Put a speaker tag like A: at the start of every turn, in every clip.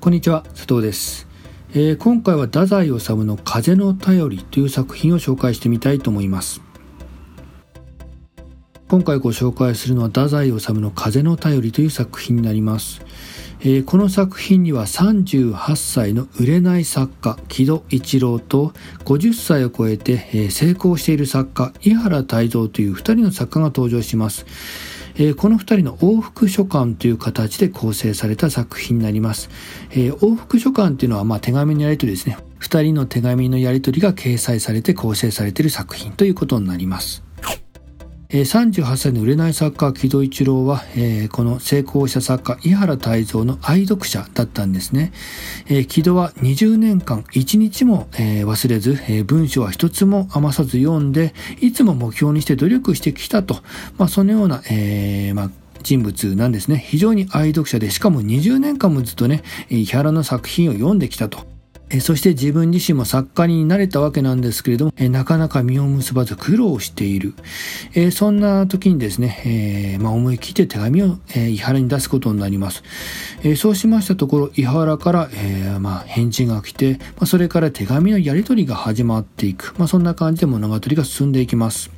A: こんにちは佐藤です、えー、今回は太宰治の風の便りという作品を紹介してみたいと思います。今回ご紹介するのは太宰治の風の便りという作品になりますえー、この作品には38歳の売れない作家木戸一郎と50歳を超えて、えー、成功している作家井原泰造という2人の作家が登場します。えー、この2人の往復書簡という形で構成された作品になります。往復書簡というのは、まあ、手紙のやり取りですね。2人の手紙のやり取りが掲載されて構成されている作品ということになります。38歳の売れない作家木戸一郎は、えー、この成功者作家井原泰造の愛読者だったんですね、えー、木戸は20年間1日も、えー、忘れず、え文章は一つも余さず読んでいつも目標にして努力してきたと、まあ、そのような、えまあ人物なんですね。非常に愛読者で、しかも20年間もずっとね、井原の作品を読んできたと。えそして自分自身も作家になれたわけなんですけれども、えなかなか実を結ばず苦労している。えそんな時にですね、えー、まあ、思い切って手紙を、え伊原に出すことになります。えそうしましたところ、伊原から、えまあ、返事が来て、まそれから手紙のやり取りが始まっていく。ま、そんな感じで物語が進んでいきます。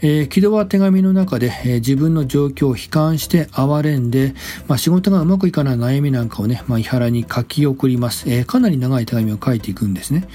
A: えー、木戸は手紙の中で、えー、自分の状況を悲観して哀れんで、まあ、仕事がうまくいかない悩みなんかをね、まあ、伊原に書き送ります、えー、かなり長い手紙を書いていくんですね。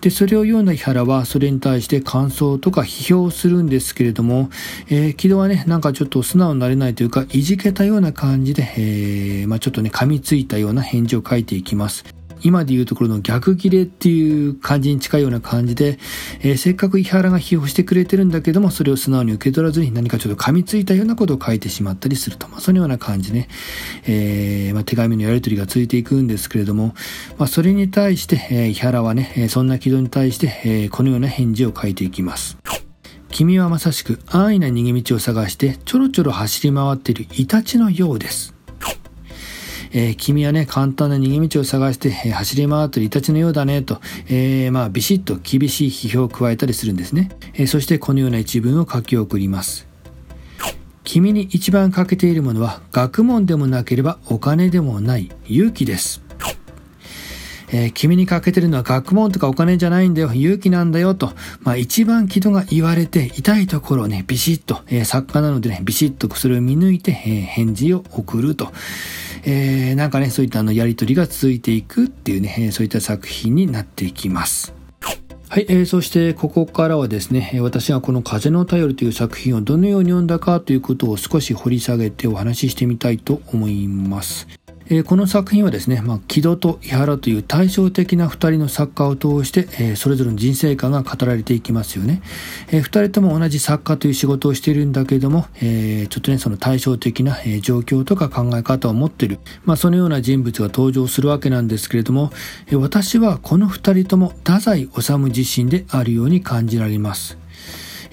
A: で、それを読んだ伊原は、それに対して感想とか批評するんですけれども、えー、木戸はね、なんかちょっと素直になれないというか、いじけたような感じで、え、まあ、ちょっとね、噛みついたような返事を書いていきます。今でいうところの逆切れっていう感じに近いような感じで、えー、せっかく伊原が批評してくれてるんだけども、それを素直に受け取らずに何かちょっと噛みついたようなことを書いてしまったりすると。まあ、そのような感じね、えー、まあ、手紙のやり取りがついていくんですけれども、まあ、それに対して、えー、伊原はね、そんな軌道に対して、えー、このような返事を書いていきます。君はまさしく安易な逃げ道を探してちょろちょろ走り回っているイタチのようです。えー、君はね、簡単な逃げ道を探して、えー、走り回ってるイタチのようだね、と、えー、まあ、ビシッと厳しい批評を加えたりするんですね。えそしてこのような一文を書き送ります。君に一番欠けているものは学問でもなければお金でもない勇気です。えー、君に欠けてるのは学問とかお金じゃないんだよ、勇気なんだよと、まあ一番木戸が言われて痛いところをね、ビシッと、えー、作家なのでね、ビシッとそれを見抜いて、えー、返事を送ると。えー、なんかね、そういったあのやりとりが続いていくっていうね、そういった作品になっていきます。はい、えー、そしてここからはですね、私がこの風の便りという作品をどのように読んだかということを少し掘り下げてお話ししてみたいと思います。えー、この作品はですね、まあ、木戸と伊原という対照的な2人の作家を通して、えー、それぞれの人生観が語られていきますよね。えー、2人とも同じ作家という仕事をしているんだけれども、えー、ちょっとね、その対照的な、状況とか考え方を持っている、まあ、そのような人物が登場するわけなんですけれども、え、私はこの2人とも太宰治自身であるように感じられます。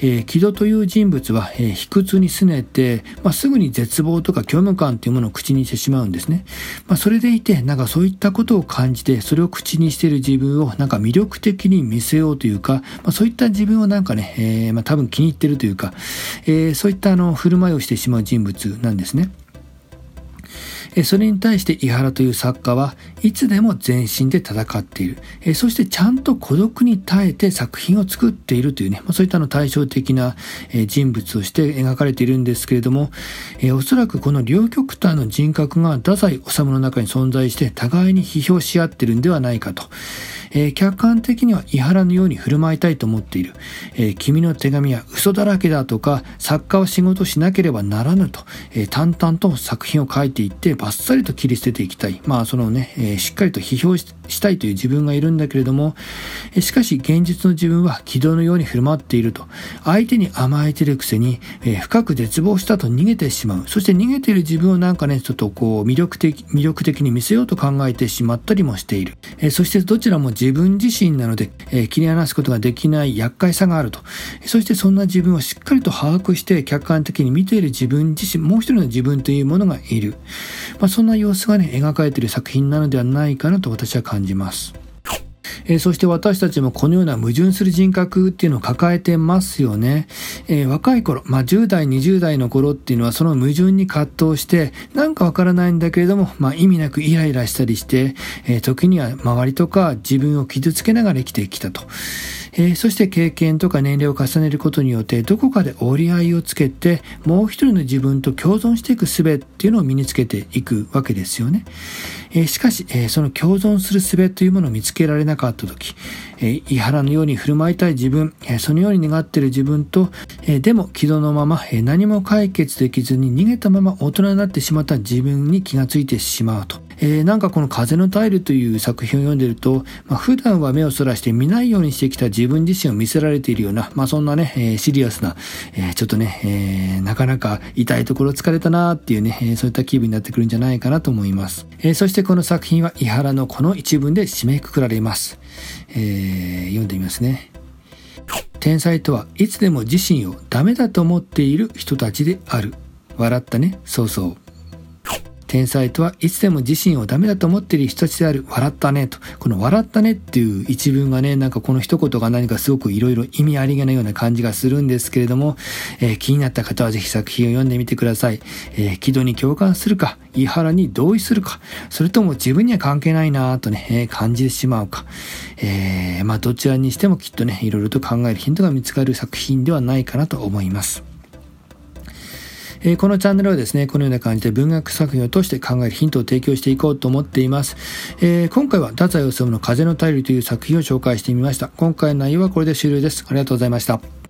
A: えー、木戸という人物は、えー、卑屈に拗ねて、まあ、すぐに絶望とか虚無感というものを口にしてしまうんですね。まあ、それでいて、なんかそういったことを感じて、それを口にしている自分をなんか魅力的に見せようというか、まあ、そういった自分をなんかね、えー、まあ、多分気に入ってるというか、えー、そういったあの振る舞いをしてしまう人物なんですね。それに対して伊原という作家はいつでも全身で戦っている。そしてちゃんと孤独に耐えて作品を作っているというね、そういったの対照的な人物として描かれているんですけれども、おそらくこの両極端の人格が太宰治の中に存在して互いに批評し合ってるんではないかと。え、客観的には伊原のように振る舞いたいと思っている。え、君の手紙は嘘だらけだとか、作家は仕事しなければならぬと、え、淡々と作品を書いていって、バッサリと切り捨てていきたい。まあ、そのね、えしっかりと批評したいという自分がいるんだけれども、えしかし現実の自分は軌道のように振る舞っていると。相手に甘えてるくせに、え深く絶望したと逃げてしまう。そして逃げている自分をなんかね、ちょっとこう、魅力的、魅力的に見せようと考えてしまったりもしている。えそしてどちらも自分自身なので、えー、切り離すことができない厄介さがあると。そしてそんな自分をしっかりと把握して客観的に見ている自分自身、もう一人の自分というものがいる。まあ、そんな様子がね、描かれている作品なのではないかなと私は感じます。えー、そして私たちもこのような矛盾する人格っていうのを抱えてますよね。えー、若い頃、まあ、10代、20代の頃っていうのはその矛盾に葛藤して、なんかわからないんだけれども、まあ、意味なくイライラしたりして、えー、時には周りとか自分を傷つけながら生きてきたと。えー、そして経験とか年齢を重ねることによってどこかで折り合いをつけてもう一人の自分と共存していく術っていうのを身につけていくわけですよね。えー、しかし、えー、その共存する術というものを見つけられなかった時、えー、井原のように振る舞いたい自分、えそのように願っている自分と、えでも軌道のまま、え何も解決できずに逃げたまま大人になってしまった自分に気がついてしまうと。えー、なんかこの風のタイルという作品を読んでると、まあ、普段は目をそらして見ないようにしてきた自分自身を見せられているような、まあそんなね、えー、シリアスな、えー、ちょっとね、えなかなか痛いところ疲れたなっていうね、えそういった気分になってくるんじゃないかなと思います。えそしてこの作品は伊原のこの一文で締めくくられます。え読んでみますね。天才とはいつでも自身をダメだと思っている人たちである。笑ったね。そうそう。天才とはいつでも自身をダメだと思っている人たちである。笑ったね。と。この笑ったねっていう一文がね、なんかこの一言が何かすごくいろいろ意味ありげなような感じがするんですけれども、えー、気になった方はぜひ作品を読んでみてください。えー、軌道に共感するか、言い原に同意するか、それとも自分には関係ないなぁとね、えー、感じてしまうか。えー、まあどちらにしてもきっとね、いろいろと考えるヒントが見つかる作品ではないかなと思います。えー、このチャンネルはですね、このような感じで文学作品を通して考えるヒントを提供していこうと思っています。えー、今回は太宰治の風の便りという作品を紹介してみました。今回の内容はこれで終了です。ありがとうございました。